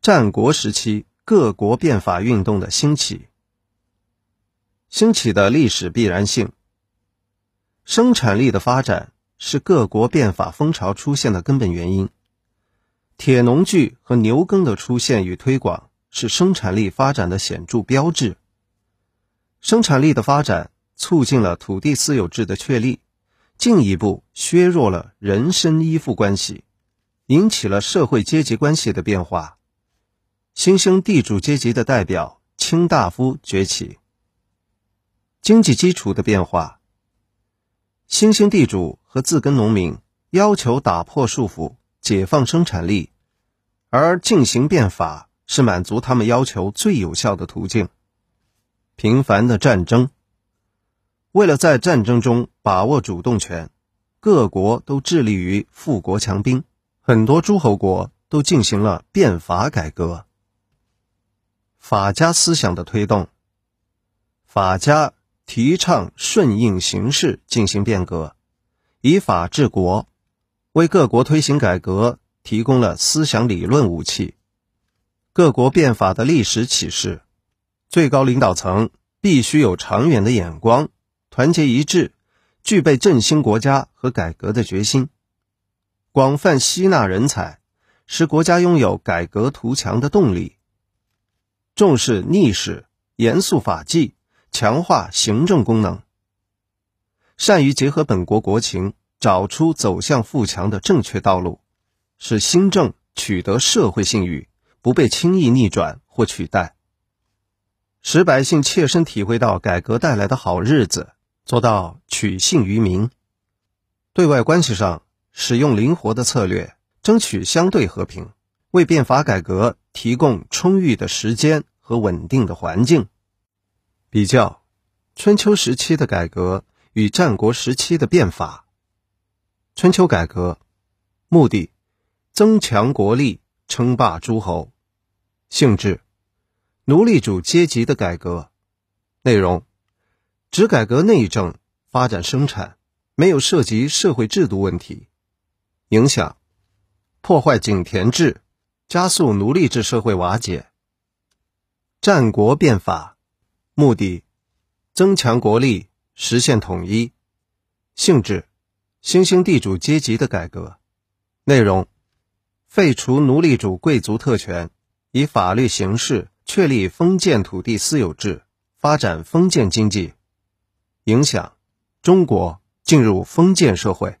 战国时期各国变法运动的兴起，兴起的历史必然性。生产力的发展是各国变法风潮出现的根本原因。铁农具和牛耕的出现与推广是生产力发展的显著标志。生产力的发展促进了土地私有制的确立，进一步削弱了人身依附关系，引起了社会阶级关系的变化。新兴地主阶级的代表卿大夫崛起。经济基础的变化。新兴地主和自耕农民要求打破束缚。解放生产力，而进行变法是满足他们要求最有效的途径。频繁的战争，为了在战争中把握主动权，各国都致力于富国强兵，很多诸侯国都进行了变法改革。法家思想的推动，法家提倡顺应形势进行变革，以法治国。为各国推行改革提供了思想理论武器。各国变法的历史启示：最高领导层必须有长远的眼光，团结一致，具备振兴国家和改革的决心；广泛吸纳人才，使国家拥有改革图强的动力；重视逆史，严肃法纪，强化行政功能；善于结合本国国情。找出走向富强的正确道路，使新政取得社会信誉，不被轻易逆转或取代，使百姓切身体会到改革带来的好日子，做到取信于民。对外关系上，使用灵活的策略，争取相对和平，为变法改革提供充裕的时间和稳定的环境。比较春秋时期的改革与战国时期的变法。春秋改革目的：增强国力，称霸诸侯。性质：奴隶主阶级的改革。内容：只改革内政，发展生产，没有涉及社会制度问题。影响：破坏井田制，加速奴隶制社会瓦解。战国变法目的：增强国力，实现统一。性质。新兴地主阶级的改革内容：废除奴隶主贵族特权，以法律形式确立封建土地私有制，发展封建经济。影响：中国进入封建社会。